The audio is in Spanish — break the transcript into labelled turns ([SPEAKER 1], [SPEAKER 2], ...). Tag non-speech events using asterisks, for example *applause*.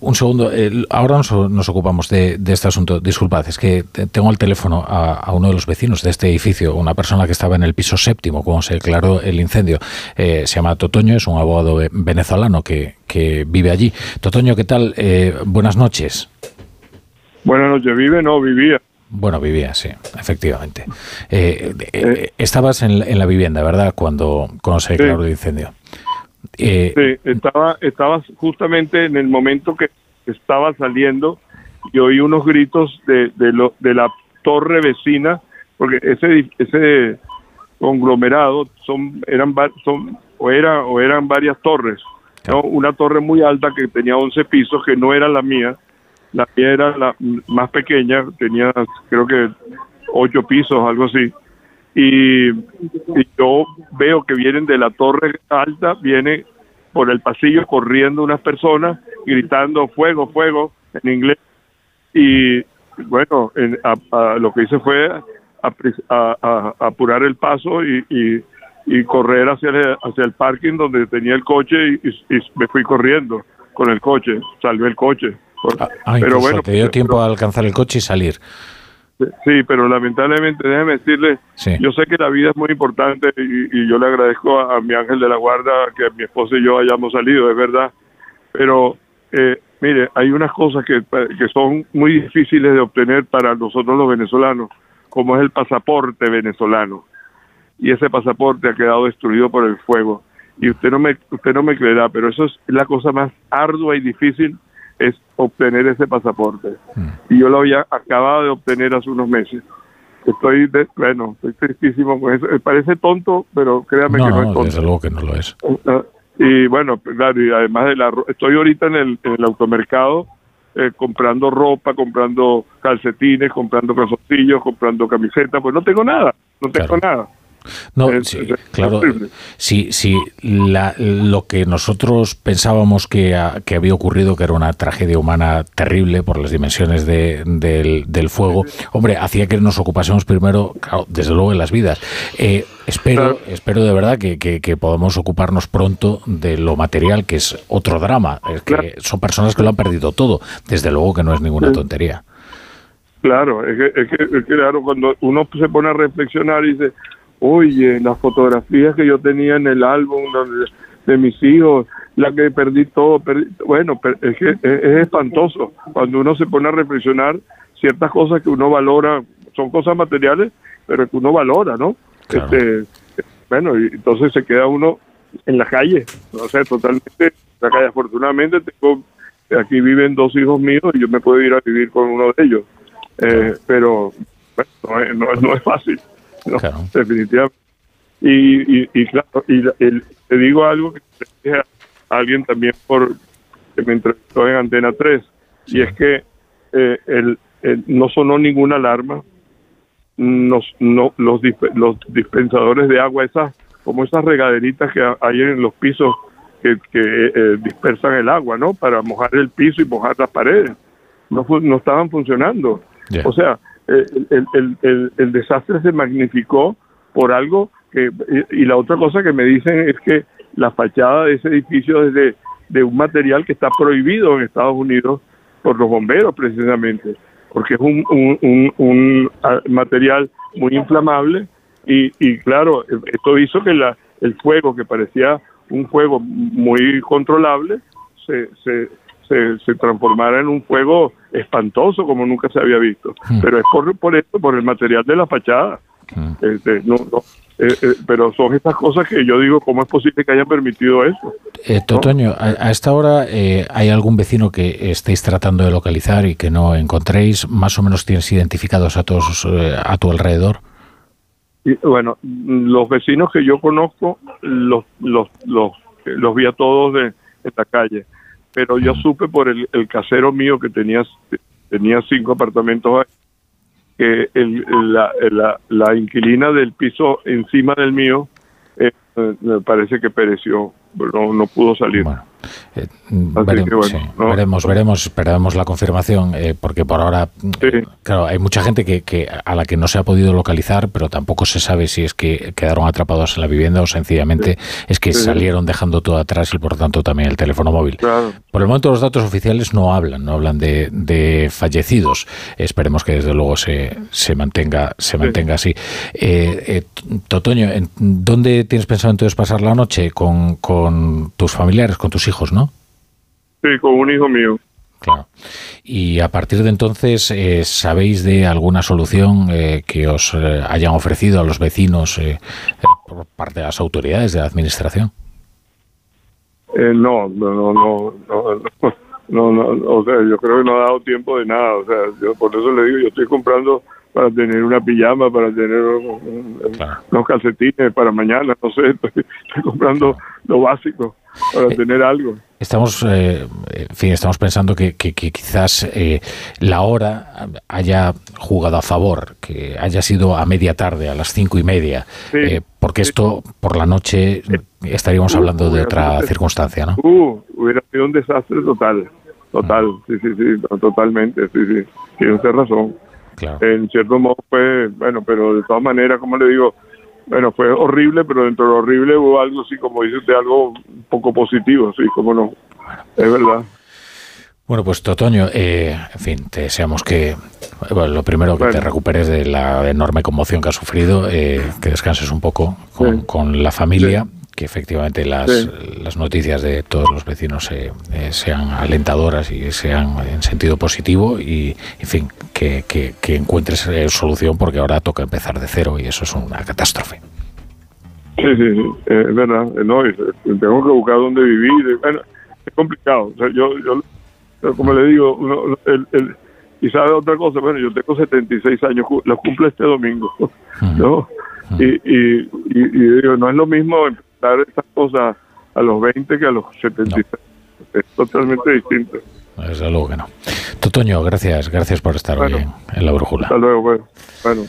[SPEAKER 1] un segundo, ahora nos, ocupamos de, este asunto. Disculpad, es que tengo al teléfono a, uno de los vecinos de este edificio, una persona que estaba en el piso séptimo cuando se declaró el incendio. se llama Totoño, es un abogado venezolano que, que vive allí. Totoño, ¿qué tal? buenas noches.
[SPEAKER 2] Buenas noches, ¿vive? No, vivía.
[SPEAKER 1] Bueno, vivía, sí, efectivamente. Eh, eh, eh, estabas en, la vivienda, ¿verdad? Cuando, cuando se declaró el incendio.
[SPEAKER 2] Sí, estaba, estaba justamente en el momento que estaba saliendo y oí unos gritos de, de, lo, de la torre vecina, porque ese, ese conglomerado son, eran, son, o, era, o eran varias torres. ¿no? Una torre muy alta que tenía 11 pisos, que no era la mía, la mía era la más pequeña, tenía creo que ocho pisos, algo así. Y, yo veo que vienen de la torre alta, viene por el pasillo corriendo unas personas gritando fuego, fuego en inglés. Y bueno, lo que hice fue a, apurar el paso y, y, correr hacia el, hacia el parking donde tenía el coche y, y me fui corriendo con el coche, salvé el coche.
[SPEAKER 1] Ah, ah, pero bueno, te dio tiempo a alcanzar el coche y salir.
[SPEAKER 2] Sí, pero lamentablemente, déjeme decirle, yo sé que la vida es muy importante y, yo le agradezco a, mi ángel de la guarda que mi esposa y yo hayamos salido, es verdad, pero eh, mire, hay unas cosas que, que son muy difíciles de obtener para nosotros los venezolanos, como es el pasaporte venezolano. Y ese pasaporte ha quedado destruido por el fuego. Y usted no me, usted no me creerá, pero eso es la cosa más ardua y difícil es obtener ese pasaporte. Hmm. Y yo lo había acabado de obtener hace unos meses. Estoy, bueno, estoy tristísimo con eso. Parece tonto, pero créame que no es tonto.
[SPEAKER 1] Desde luego que no lo es.
[SPEAKER 2] Ah, y bueno, claro, y además de la estoy ahorita en el, en el automercado eh, comprando ropa, comprando calcetines, comprando calzoncillos, comprando camisetas, pues no tengo nada, no tengo nada.
[SPEAKER 1] No, claro. Si, si lo que nosotros pensábamos que, que, había ocurrido, que era una tragedia humana terrible por las dimensiones del, fuego, hombre, hacía que nos ocupásemos primero, desde luego, en las vidas. Eh, espero, espero de verdad que, que, podamos ocuparnos pronto de lo material, que es otro drama. Es que son personas que lo han perdido todo. Desde luego que no es ninguna tontería.
[SPEAKER 2] Claro, es que, es que, claro, cuando uno se pone a reflexionar y dice, oye, las fotografías que yo tenía en el álbum de, mis hijos, la que perdí todo, bueno, es que es, espantoso cuando uno se pone a reflexionar ciertas cosas que uno valora, son cosas materiales, pero que uno valora, ¿no? Este, bueno, y entonces se queda uno en la calle, no sé, totalmente en la calle. Afortunadamente tengo, aquí viven dos hijos míos y yo me puedo ir a vivir con uno de ellos, eh, pero bueno, no es fácil. *laughs* definitivamente. Y, y, claro, y te digo algo que te a alguien también por que me entrevistó en Antena 3, y es que eh, el, no sonó ninguna alarma, nos, no, los, los dispensadores de agua, esas como esas regaderitas que hay en los pisos que, que eh, dispersan el agua, ¿no? Para mojar el piso y mojar las paredes. No, no estaban funcionando. O sea, el, el, el, desastre se magnificó por algo que, y la otra cosa que me dicen es que la fachada de ese edificio es de, de un material que está prohibido en Estados Unidos por los bomberos precisamente, porque es un, un, un, material muy inflamable y, y claro, esto hizo que la, el fuego, que parecía un fuego muy controlable, se, se, se, se, transformara en un fuego espantoso como nunca se había visto. Hmm. Pero es por, por esto, por el material de la fachada. Hmm. Este, no, eh, eh, pero son estas cosas que yo digo, ¿cómo es posible que hayan permitido eso?
[SPEAKER 1] Eh, Totoño, a, esta hora eh, hay algún vecino que estéis tratando de localizar y que no encontréis, más o menos tienes identificados a todos a tu alrededor.
[SPEAKER 2] Y, bueno, los vecinos que yo conozco los los los, los vi a todos de, en la calle pero yo supe por el, casero mío que tenía, tenía cinco apartamentos ahí, que el, la, la, inquilina del piso encima del mío eh, me parece que pereció, no, no pudo salir.
[SPEAKER 1] Eh, veremos, veremos, esperamos la confirmación, eh, porque por ahora, claro, hay mucha gente que, a la que no se ha podido localizar, pero tampoco se sabe si es que quedaron atrapados en la vivienda o sencillamente es que salieron dejando todo atrás y por tanto también el teléfono móvil. Por el momento los datos oficiales no hablan, no hablan de, fallecidos. Esperemos que desde luego se, se mantenga, se mantenga así. Eh, Totoño, ¿dónde tienes pensado entonces pasar la noche? Con, con tus familiares, con tus hijos, ¿no?
[SPEAKER 2] Sí, con un hijo mío.
[SPEAKER 1] Claro. Y a partir de entonces, eh, ¿sabéis de alguna solución eh, que os eh, hayan ofrecido a los vecinos por parte de las autoridades de la administración?
[SPEAKER 2] no, no, no, no, no, no, o sea, yo creo que no ha dado tiempo de nada, o sea, yo por eso le digo, yo estoy comprando para tener una pijama, para tener unos calcetines para mañana, no sé, *laughs* estoy, comprando lo básico para tener algo.
[SPEAKER 1] Estamos, eh, en fin, estamos pensando que, quizás eh, la hora haya jugado a favor, que haya sido a media tarde, a las cinco y media, eh, porque esto por la noche estaríamos uh, hablando de otra circunstancia, ¿no?
[SPEAKER 2] Uh, hubiera sido un desastre total, total, mm. sí, sí, sí, totalmente, sí, sí, tiene usted razón. En cierto modo fue, bueno, pero de todas maneras, como le digo, bueno, fue horrible, pero dentro de lo horrible hubo algo así, como dice usted, algo un poco positivo, sí, como no. Es verdad.
[SPEAKER 1] Bueno, pues Totoño, eh, en fin, te deseamos que, lo primero, que te recuperes de la enorme conmoción que has sufrido, eh, que descanses un poco con, la familia que efectivamente las, las, noticias de todos los vecinos eh, sean alentadoras y sean en sentido positivo y, en fin, que, que, encuentres eh, solución porque ahora toca empezar de cero y eso es una catástrofe.
[SPEAKER 2] Sí, sí, sí, es verdad. No, tengo que buscar dónde vivir. Bueno, es complicado. O sea, yo, yo, como le digo, uno, el, el, y sabe otra cosa, bueno, yo tengo 76 años, los cumple este domingo, *laughs* ¿no? y, y, y, digo, no es lo mismo estas cosas a los 20 que a los 76. Es totalmente distinto.
[SPEAKER 1] Desde luego que no. Totoño, gracias, gracias por estar hoy en, la brújula.
[SPEAKER 2] Hasta luego, bueno. bueno.